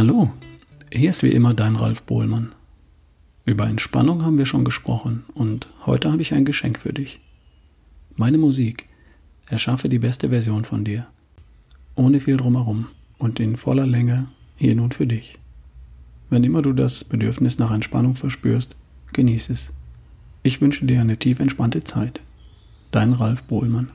Hallo, hier ist wie immer dein Ralf Bohlmann. Über Entspannung haben wir schon gesprochen und heute habe ich ein Geschenk für dich. Meine Musik. Erschaffe die beste Version von dir. Ohne viel drumherum und in voller Länge hier nun für dich. Wenn immer du das Bedürfnis nach Entspannung verspürst, genieß es. Ich wünsche dir eine tief entspannte Zeit. Dein Ralf Bohlmann.